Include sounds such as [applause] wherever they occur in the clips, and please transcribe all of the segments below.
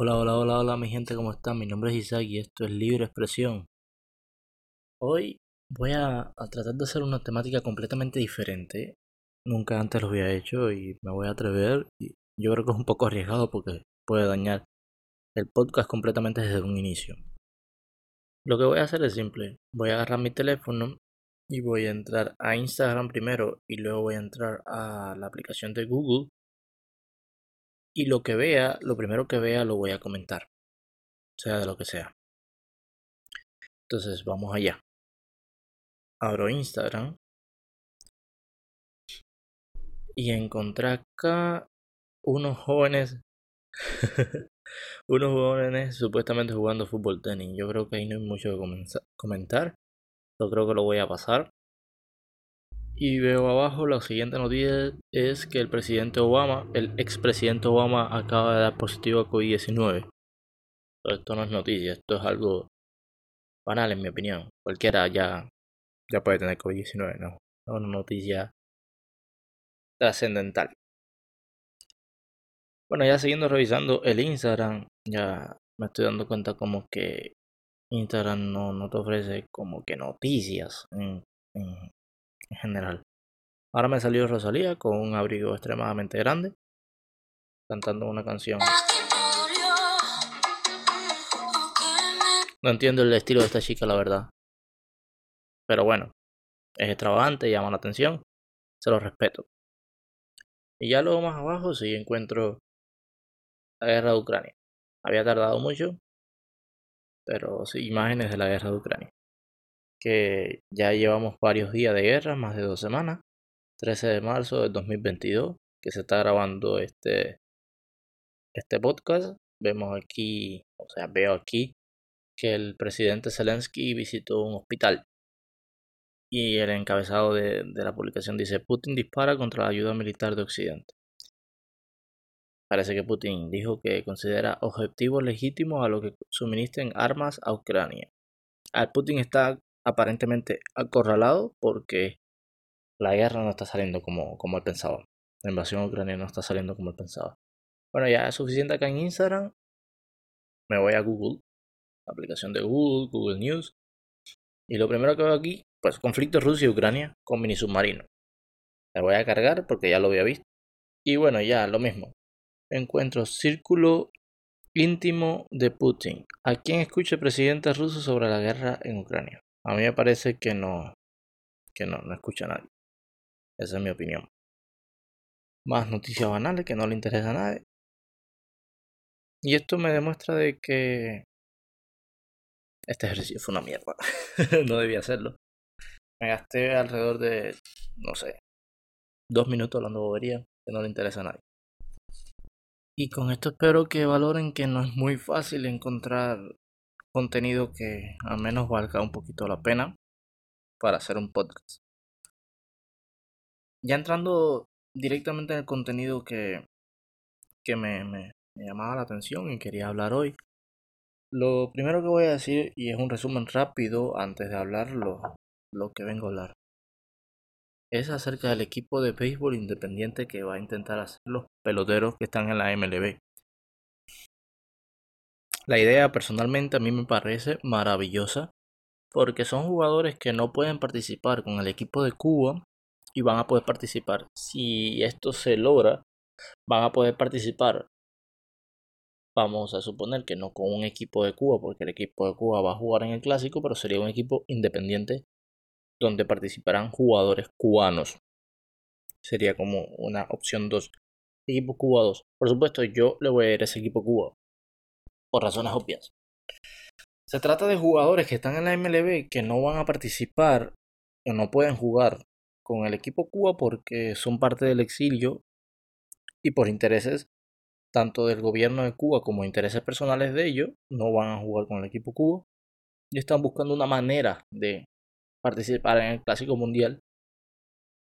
Hola, hola, hola, hola, mi gente, ¿cómo están? Mi nombre es Isaac y esto es Libre Expresión. Hoy voy a, tratar de hacer una temática completamente diferente. Nunca antes lo había hecho y me voy a atrever. Y yo creo que es un poco arriesgado porque puede dañar el podcast completamente desde un inicio. Lo que voy a hacer es simple. Voy a agarrar mi teléfono y voy a entrar a Instagram primero y luego voy a entrar a la aplicación de Google y lo que vea, lo primero que vea lo voy a comentar, sea de lo que sea. Entonces vamos allá. Abro Instagram y encontré acá unos jóvenes, [laughs] unos jóvenes supuestamente jugando fútbol tenis. Yo creo que ahí no hay mucho que comentar. Yo creo que lo voy a pasar. Y veo abajo la siguiente noticia es que el presidente Obama, el expresidente Obama acaba de dar positivo a COVID-19. Esto no es noticia, esto es algo banal en mi opinión. Cualquiera ya, ya puede tener COVID-19, no. Es una noticia trascendental. Bueno, ya siguiendo revisando el Instagram, ya me estoy dando cuenta como que Instagram no, no te ofrece como que noticias general. Ahora me salió Rosalía con un abrigo extremadamente grande, cantando una canción. No entiendo el estilo de esta chica, la verdad. Pero bueno, es extravagante, llama la atención, se lo respeto. Y ya luego más abajo sí encuentro la guerra de Ucrania. Había tardado mucho, pero sí, imágenes de la guerra de Ucrania que ya llevamos varios días de guerra, más de dos semanas. 13 de marzo del 2022, que se está grabando este, este podcast. Vemos aquí, o sea, veo aquí que el presidente Zelensky visitó un hospital. Y el encabezado de, de la publicación dice, Putin dispara contra la ayuda militar de Occidente. Parece que Putin dijo que considera objetivo legítimo a lo que suministren armas a Ucrania. Al Putin está aparentemente acorralado porque la guerra no está saliendo como, como él pensaba. La invasión ucraniana no está saliendo como él pensaba. Bueno, ya es suficiente acá en Instagram. Me voy a Google, la aplicación de Google, Google News. Y lo primero que veo aquí, pues conflicto Rusia y Ucrania con mini submarino. Me voy a cargar porque ya lo había visto. Y bueno, ya lo mismo. Encuentro círculo íntimo de Putin. ¿A quién escucha el presidente ruso sobre la guerra en Ucrania? A mí me parece que no, que no, no escucha a nadie. Esa es mi opinión. Más noticias banales que no le interesa a nadie. Y esto me demuestra de que este ejercicio fue una mierda. [laughs] no debía hacerlo. Me gasté alrededor de, no sé, dos minutos hablando bobería que no le interesa a nadie. Y con esto espero que valoren que no es muy fácil encontrar contenido que al menos valga un poquito la pena para hacer un podcast. Ya entrando directamente en el contenido que, que me, llamaba la atención y quería hablar hoy. Lo primero que voy a decir, y es un resumen rápido antes de hablar lo, lo que vengo a hablar, es acerca del equipo de béisbol independiente que va a intentar hacer los peloteros que están en la MLB. La idea personalmente a mí me parece maravillosa porque son jugadores que no pueden participar con el equipo de Cuba y van a poder participar. Si esto se logra, van a poder participar. Vamos a suponer que no con un equipo de Cuba, porque el equipo de Cuba va a jugar en el clásico, pero sería un equipo independiente donde participarán jugadores cubanos. Sería como una opción 2. Equipo Cuba 2. Por supuesto, yo le voy a ir a ese equipo Cuba por razones obvias. Se trata de jugadores que están en la MLB que no van a participar o no pueden jugar con el equipo Cuba porque son parte del exilio y por intereses tanto del gobierno de Cuba como intereses personales de ellos no van a jugar con el equipo Cuba y están buscando una manera de participar en el Clásico Mundial.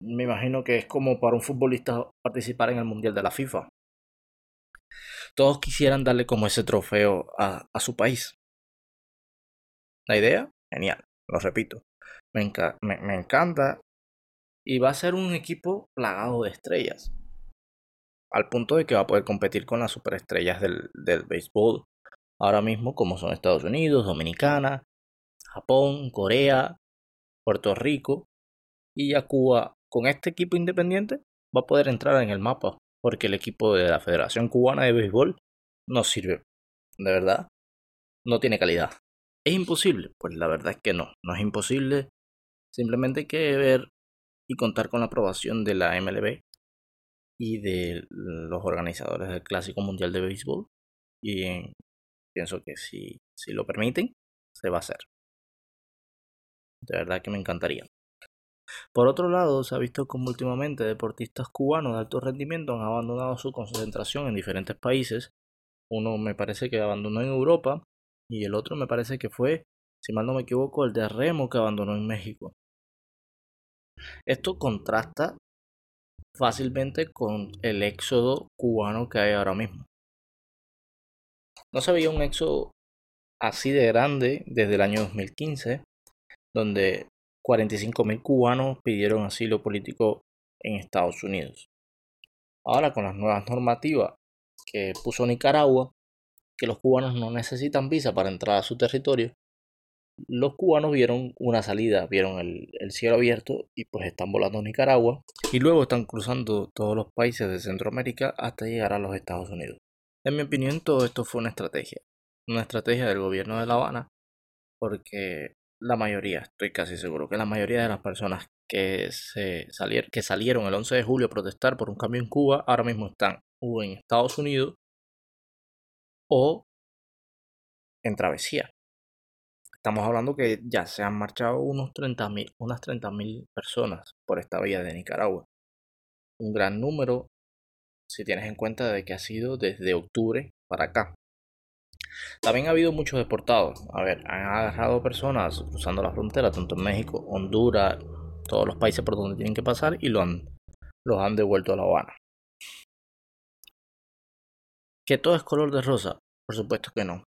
Me imagino que es como para un futbolista participar en el Mundial de la FIFA todos quisieran darle como ese trofeo a, su país. La idea, genial, lo repito. Me, me, encanta. Y va a ser un equipo plagado de estrellas. al punto de que va a poder competir con las superestrellas del, del béisbol ahora mismo, como son Estados Unidos, Dominicana, Japón, Corea, Puerto Rico y ya Cuba. Con este equipo independiente va a poder entrar en el mapa, porque el equipo de la Federación Cubana de Béisbol no sirve. De verdad, no tiene calidad. ¿Es imposible? Pues la verdad es que no, no es imposible. Simplemente hay que ver y contar con la aprobación de la MLB y de los organizadores del Clásico Mundial de Béisbol. Y pienso que si, si lo permiten, se va a hacer. De verdad que me encantaría. Por otro lado, se ha visto como últimamente deportistas cubanos de alto rendimiento han abandonado su concentración en diferentes países. Uno me parece que abandonó en Europa y el otro me parece que fue, si mal no me equivoco, el de Remo que abandonó en México. Esto contrasta fácilmente con el éxodo cubano que hay ahora mismo. No se veía un éxodo así de grande desde el año 2015, donde 45.000 cubanos pidieron asilo político en Estados Unidos. Ahora con las nuevas normativas que puso Nicaragua, que los cubanos no necesitan visa para entrar a su territorio, los cubanos vieron una salida, vieron el, cielo abierto y pues están volando a Nicaragua y luego están cruzando todos los países de Centroamérica hasta llegar a los Estados Unidos. En mi opinión todo esto fue una estrategia, una estrategia del gobierno de La Habana porque la mayoría, estoy casi seguro que la mayoría de las personas que, se salieron, que salieron el 11 de julio a protestar por un cambio en Cuba ahora mismo están o en Estados Unidos o en travesía. Estamos hablando que ya se han marchado unos 30.000, unas 30.000 personas por esta vía de Nicaragua. Un gran número si tienes en cuenta de que ha sido desde octubre para acá. También ha habido muchos deportados. A ver, han agarrado personas cruzando la frontera, tanto en México, Honduras, todos los países por donde tienen que pasar y lo han, los han devuelto a La Habana. ¿Que todo es color de rosa? Por supuesto que no.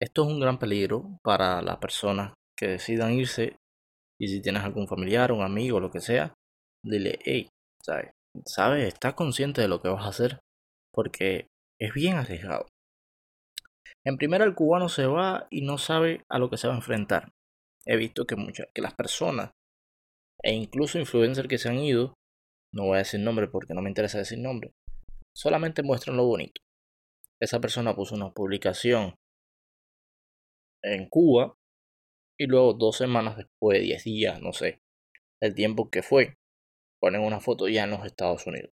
Esto es un gran peligro para las personas que decidan irse y si tienes algún familiar, un amigo, lo que sea, dile, hey, ¿sabes? ¿Sabes? Estás consciente de lo que vas a hacer porque es bien arriesgado. En primera, el cubano se va y no sabe a lo que se va a enfrentar. He visto que, muchas, que las personas e incluso influencers que se han ido, no voy a decir nombre porque no me interesa decir nombre, solamente muestran lo bonito. Esa persona puso una publicación en Cuba y luego dos semanas después, diez días, no sé, el tiempo que fue, ponen una foto ya en los Estados Unidos.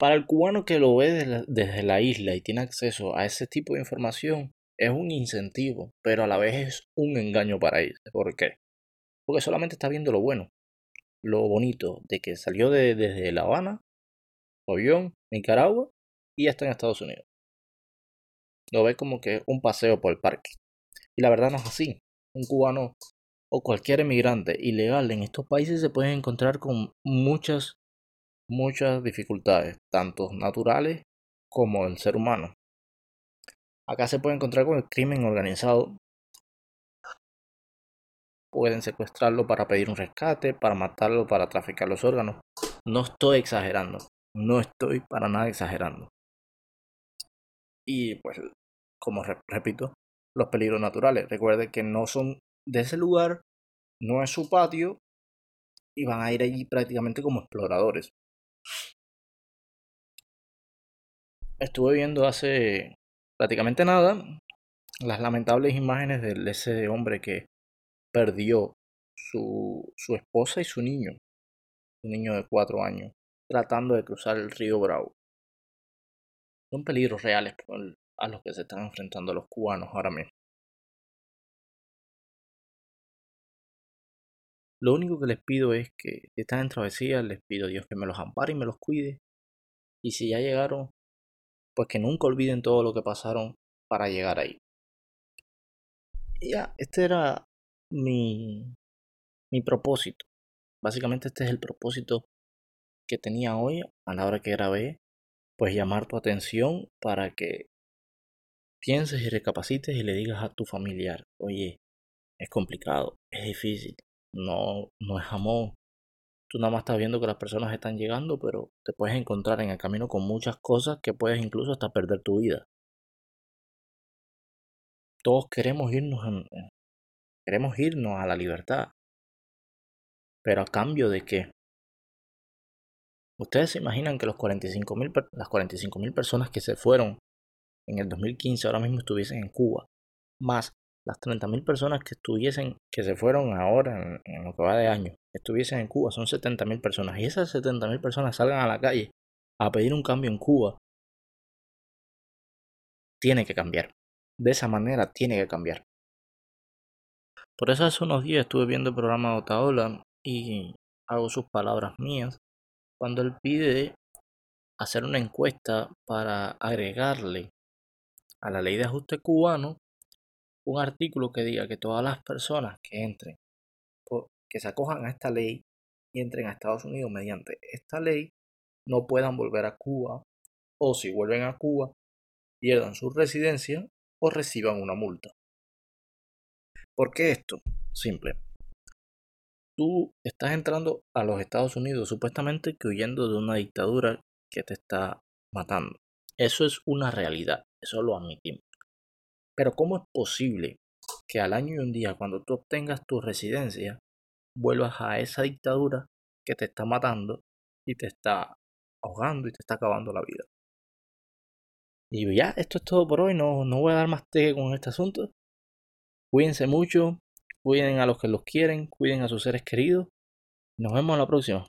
Para el cubano que lo ve desde la, isla y tiene acceso a ese tipo de información, es un incentivo, pero a la vez es un engaño para él. ¿Por qué? Porque solamente está viendo lo bueno, lo bonito de que salió de, desde La Habana, avión, Nicaragua y ya está en Estados Unidos. Lo ve como que un paseo por el parque. Y la verdad no es así. Un cubano o cualquier emigrante ilegal en estos países se puede encontrar con muchas muchas dificultades, tanto naturales como el ser humano. Acá se puede encontrar con el crimen organizado. Pueden secuestrarlo para pedir un rescate, para matarlo, para traficar los órganos. No estoy exagerando. No estoy para nada exagerando. Y pues, como repito, los peligros naturales. Recuerde que no son de ese lugar, no es su patio y van a ir allí prácticamente como exploradores. Estuve viendo hace prácticamente nada las lamentables imágenes de ese hombre que perdió su, su esposa y su niño, un niño de cuatro años, tratando de cruzar el río Bravo. Son peligros reales a los que se están enfrentando los cubanos ahora mismo. Lo único que les pido es que si están en travesía, les pido a Dios que me los ampare y me los cuide. Y si ya llegaron, pues que nunca olviden todo lo que pasaron para llegar ahí. ya, este era mi, mi propósito. Básicamente este es el propósito que tenía hoy a la hora que grabé. Pues llamar tu atención para que pienses y recapacites y le digas a tu familiar, oye, es complicado, es difícil, no, no es amor, Tú nada más estás viendo que las personas están llegando, pero te puedes encontrar en el camino con muchas cosas que puedes incluso hasta perder tu vida. Todos queremos irnos, queremos irnos a la libertad. Pero a cambio de qué? Ustedes se imaginan que los 45 las 45.000 personas que se fueron en el 2015 ahora mismo estuviesen en Cuba, más las 30.000 personas que estuviesen, que se fueron ahora en, lo que va de año, estuviesen en Cuba, son 70.000 personas. Y esas 70.000 personas salgan a la calle a pedir un cambio en Cuba. Tiene que cambiar. De esa manera tiene que cambiar. Por eso hace unos días estuve viendo el programa de Otaola y hago sus palabras mías cuando él pide hacer una encuesta para agregarle a la ley de ajuste cubano un artículo que diga que todas las personas que entren, que se acojan a esta ley y entren a Estados Unidos mediante esta ley, no puedan volver a Cuba o si vuelven a Cuba, pierdan su residencia o reciban una multa. ¿Por qué esto? Simple. Tú estás entrando a los Estados Unidos supuestamente que huyendo de una dictadura que te está matando. Eso es una realidad, eso lo admitimos. Pero ¿cómo es posible que al año y un día, cuando tú obtengas tu residencia, vuelvas a esa dictadura que te está matando y te está ahogando y te está acabando la vida? Y ya, esto es todo por hoy. No, no voy a dar más té con este asunto. Cuídense mucho. Cuiden a los que los quieren. Cuiden a sus seres queridos. Nos vemos en la próxima.